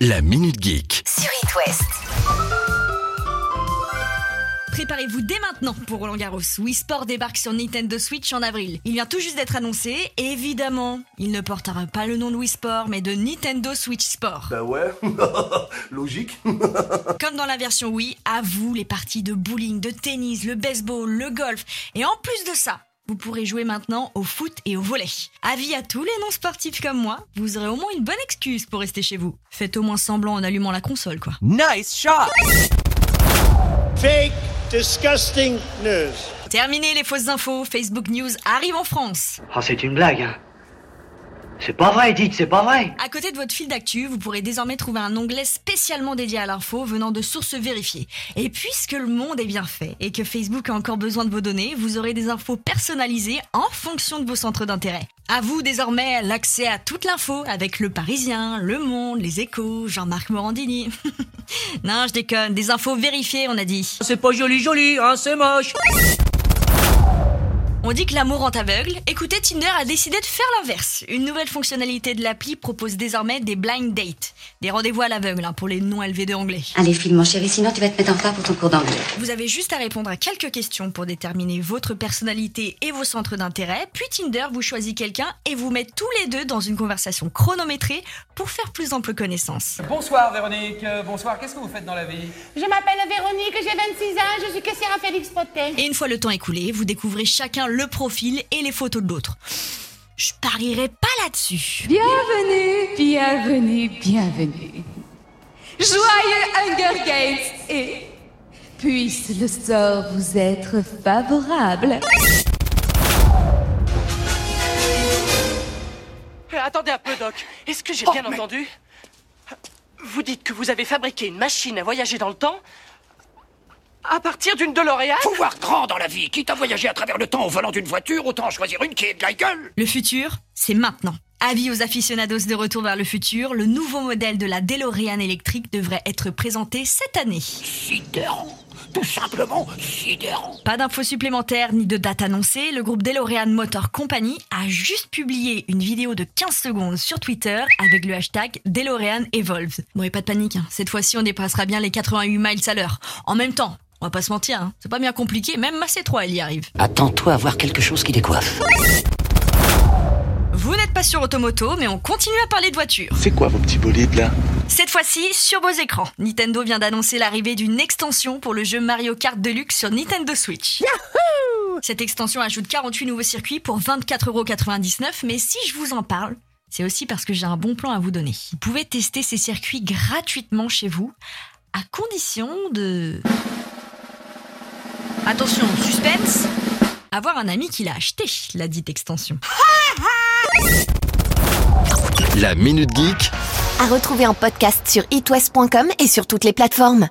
La Minute Geek. sur It West. Préparez-vous dès maintenant pour Roland Garros. Wii Sport débarque sur Nintendo Switch en avril. Il vient tout juste d'être annoncé. Évidemment, il ne portera pas le nom de Wii Sport, mais de Nintendo Switch Sport. Bah ouais, logique. Comme dans la version Wii, à vous les parties de bowling, de tennis, le baseball, le golf. Et en plus de ça, vous pourrez jouer maintenant au foot et au volet. Avis à tous les non-sportifs comme moi, vous aurez au moins une bonne excuse pour rester chez vous. Faites au moins semblant en allumant la console, quoi. Nice shot! fake, disgusting news. Terminé les fausses infos, Facebook News arrive en France. Oh, c'est une blague, hein. C'est pas vrai, dites, c'est pas vrai. À côté de votre fil d'actu, vous pourrez désormais trouver un onglet spécialement dédié à l'info venant de sources vérifiées. Et puisque le monde est bien fait et que Facebook a encore besoin de vos données, vous aurez des infos personnalisées en fonction de vos centres d'intérêt. À vous désormais l'accès à toute l'info avec Le Parisien, Le Monde, Les Échos, Jean-Marc Morandini. non, je déconne, des infos vérifiées, on a dit. C'est pas joli joli, hein, c'est moche. On dit que l'amour rend aveugle. Écoutez, Tinder a décidé de faire l'inverse. Une nouvelle fonctionnalité de l'appli propose désormais des blind dates, des rendez-vous à l'aveugle hein, pour les non élevés de anglais. Allez, file mon chéri, sinon tu vas te mettre en retard pour ton cours d'anglais. Vous avez juste à répondre à quelques questions pour déterminer votre personnalité et vos centres d'intérêt, puis Tinder vous choisit quelqu'un et vous met tous les deux dans une conversation chronométrée pour faire plus ample connaissance. Bonsoir Véronique, Euh, bonsoir, qu'est-ce que vous faites dans la vie? Je m'appelle Véronique, j'ai 26 ans, je suis caissière à Félix Potet. Et une fois le temps écoulé, vous découvrez chacun le profil et les photos de l'autre. Je parierais pas là-dessus. Bienvenue, bienvenue, bienvenue. Joyeux Hunger Games et puisse le sort vous être favorable. Eh, attendez un peu, Doc. Est-ce que j'ai bien entendu? Vous dites que vous avez fabriqué une machine à voyager dans le temps à partir d'une DeLorean? Faut voir grand dans la vie. Quitte à voyager à travers le temps au volant d'une voiture, autant choisir une qui est de la gueule. Le futur, c'est maintenant. Avis aux aficionados de Retour vers le futur, le nouveau modèle de la DeLorean électrique devrait être présenté cette année. Sidérant. Tout simplement sidérant. Pas d'infos supplémentaires ni de date annoncée, le groupe DeLorean Motor Company a juste publié une vidéo de 15 secondes sur Twitter avec le hashtag DeLorean Evolves. Bon et pas de panique, hein. cette fois-ci on dépassera bien les 88 miles à l'heure. En même temps, on va pas se mentir, hein. c'est pas bien compliqué, même ma C3 elle y arrive. Attends-toi à voir quelque chose qui décoiffe. Vous n'êtes pas sur Automoto, mais on continue à parler de voitures. C'est quoi vos petits bolides là? Cette fois-ci, sur vos écrans, Nintendo vient d'annoncer l'arrivée d'une extension pour le jeu Mario Kart Deluxe sur Nintendo Switch. Cette extension ajoute 48 nouveaux circuits pour 24,99€, mais si je vous en parle, c'est aussi parce que j'ai un bon plan à vous donner. Vous pouvez tester ces circuits gratuitement chez vous, à condition de... Attention, suspense Avoir un ami qui l'a acheté, la dite extension. La Minute Geek À retrouver en podcast sur itwest.com et sur toutes les plateformes.